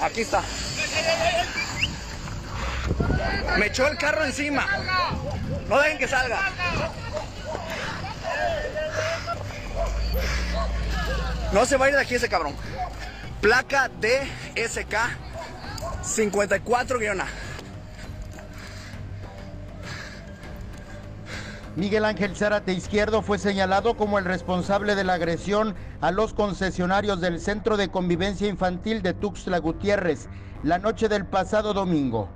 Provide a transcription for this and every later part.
Aquí está. Me echó el carro encima. No dejen que salga. No se va a ir de aquí ese cabrón. Placa DSK 54 Miguel Ángel Zárate Izquierdo fue señalado como el responsable de la agresión a los concesionarios del Centro de Convivencia Infantil de Tuxtla Gutiérrez la noche del pasado domingo.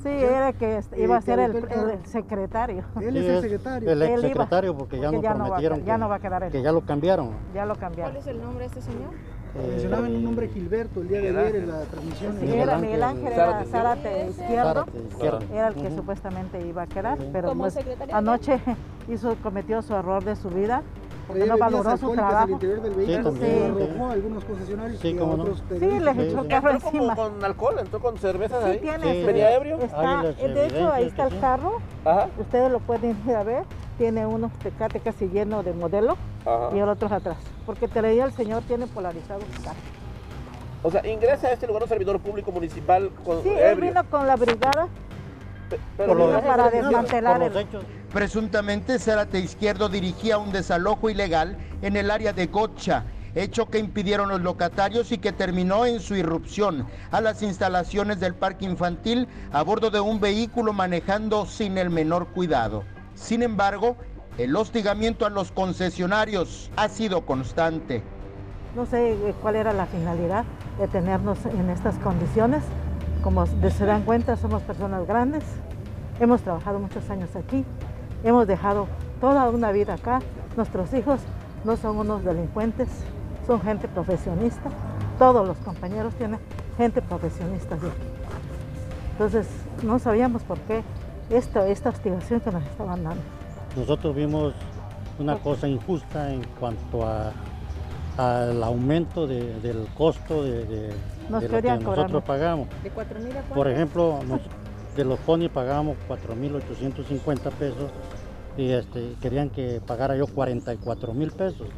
Sí, era que iba a ser el, el secretario. Él es el secretario. El ex secretario porque ya Porque no ya no va a- prometieron ya que, no va a quedar él. que ya lo cambiaron. Ya lo cambiaron. ¿Cuál es el nombre de este señor? Eh, Mencionaban un nombre Gilberto el día de ayer en la transmisión. Sí, era Miguel Ángel, era Zárate Izquierdo. Zárate Izquierdo. Era el que supuestamente iba a quedar, pero Como pues, secretario anoche hizo, cometió su error de su vida, porque no valoró su trabajo. interior del Sí, vehículo, sí. arrojó a algunos concesionarios Sí, y a cómo no. otros Sí, les echó el carro encima. con alcohol, entró con cervezas Sí, ahí. tiene. ¿Venía ebrio? Está, de hecho, ahí está el sí. carro. Ajá, Ustedes lo pueden ir a ver. Tiene unos tecate casi lleno de modelo ajá. y el otro atrás. Porque traía el señor, tiene polarizado su carro. O sea, ingresa a este lugar un servidor público municipal con Sí, él vino con la brigada Pero de- para por desmantelar los el, hechos. Presuntamente Zárate Izquierdo dirigía un desalojo ilegal en el área de Gotcha, hecho que impidieron los locatarios y que terminó en su irrupción a las instalaciones del parque infantil a bordo de un vehículo manejando sin el menor cuidado. Sin embargo, el hostigamiento a los concesionarios ha sido constante. No sé eh, cuál era la finalidad de tenernos en estas condiciones. Como se dan cuenta, somos personas grandes, hemos trabajado muchos años aquí, hemos dejado toda una vida acá. Nuestros hijos no son unos delincuentes, son gente profesionista. Todos los compañeros tienen gente profesionista de aquí. Entonces, no sabíamos por qué esta, esta hostigación que nos estaban dando. Nosotros vimos una cosa injusta en cuanto a al aumento de- del costo de, de- Nos de lo que nosotros pagamos. ¿De 4 mil a cuánto? Por ejemplo, nos- de los ponies pagábamos 4.850 pesos y este, querían que pagara yo 44 mil pesos.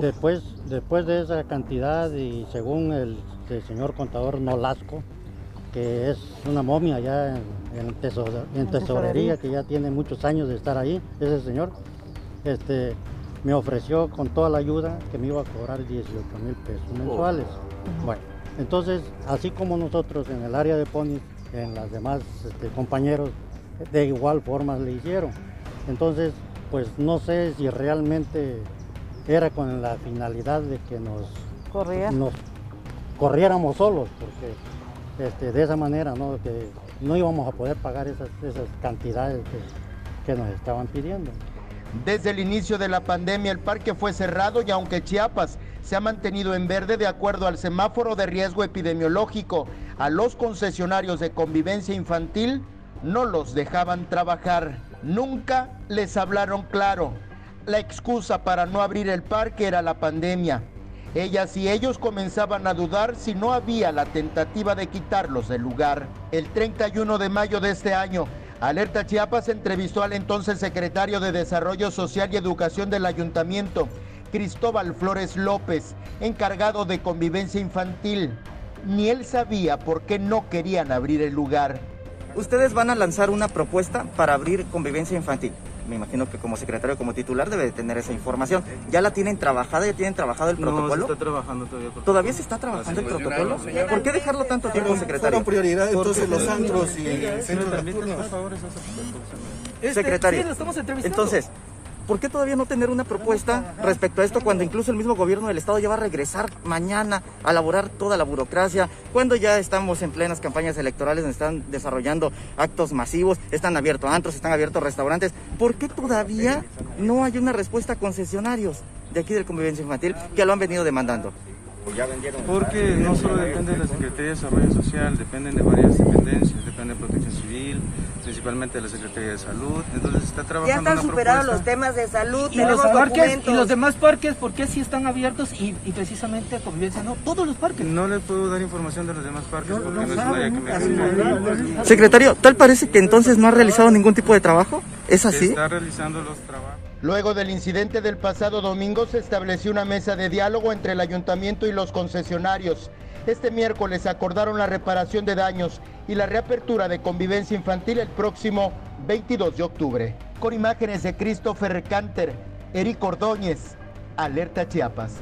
Después, después de esa cantidad y según el, el señor contador Nolasco, que es una momia ya en, en tesor- en En tesorería, tesorería. que ya tiene muchos años de estar ahí, ese señor, este, me ofreció con toda la ayuda que me iba a cobrar 18 mil pesos mensuales. Bueno, entonces, así como nosotros en el área de ponis, en las demás este, compañeros, de igual forma le hicieron. Entonces, pues no sé si realmente era con la finalidad de que nos, Corría. nos corriéramos solos, porque este, de esa manera ¿no? que no íbamos a poder pagar esas, esas cantidades que, que nos estaban pidiendo. Desde el inicio de la pandemia el parque fue cerrado y aunque Chiapas se ha mantenido en verde de acuerdo al semáforo de riesgo epidemiológico, a los concesionarios de convivencia infantil no los dejaban trabajar. Nunca les hablaron claro. La excusa para no abrir el parque era la pandemia. Ellas y ellos comenzaban a dudar si no había la tentativa de quitarlos del lugar. El 31 de mayo de este año, Alerta Chiapas entrevistó al entonces secretario de Desarrollo Social y Educación del Ayuntamiento, Cristóbal Flores López, encargado de convivencia infantil. Ni él sabía por qué no querían abrir el lugar. Ustedes van a lanzar una propuesta para abrir convivencia infantil. Me imagino que como secretario, como titular, debe de tener esa información. ¿Ya la tienen trabajada? ¿Ya tienen trabajado el protocolo? está trabajando todavía. ¿Todavía se está trabajando el protocolo? ¿Por qué dejarlo tanto tiempo, secretario? prioridad entonces los antros y centros nocturnos. Secretario, entonces, ¿por qué todavía no tener una propuesta respecto a esto cuando incluso el mismo gobierno del estado ya va a regresar mañana a elaborar toda la burocracia? Cuando ya estamos en plenas campañas electorales están desarrollando actos masivos, están abiertos antros, están abiertos restaurantes. ¿Por qué todavía no hay una respuesta a concesionarios de aquí del convivencia infantil que lo han venido demandando? Porque no solo depende de la Secretaría de Desarrollo Social, dependen de varias dependencias, depende de Protección Civil, principalmente de la Secretaría de Salud. Entonces está trabajando Ya están una superados los temas de salud, Y los, parques, y los demás parques, ¿por qué sí están abiertos y, y precisamente convivencia no? Todos los parques. No les puedo dar información de los demás parques porque no, es un área que me. Secretario, tal parece que entonces no ha realizado ningún tipo de trabajo. ¿Es Se así? está realizando los trabajos. Luego del incidente del pasado domingo se estableció una mesa de diálogo entre el ayuntamiento y los concesionarios. Este miércoles acordaron la reparación de daños y la reapertura de convivencia infantil el próximo 22 de octubre. Con imágenes de Christopher Canter, Eric Ordóñez, Alerta Chiapas.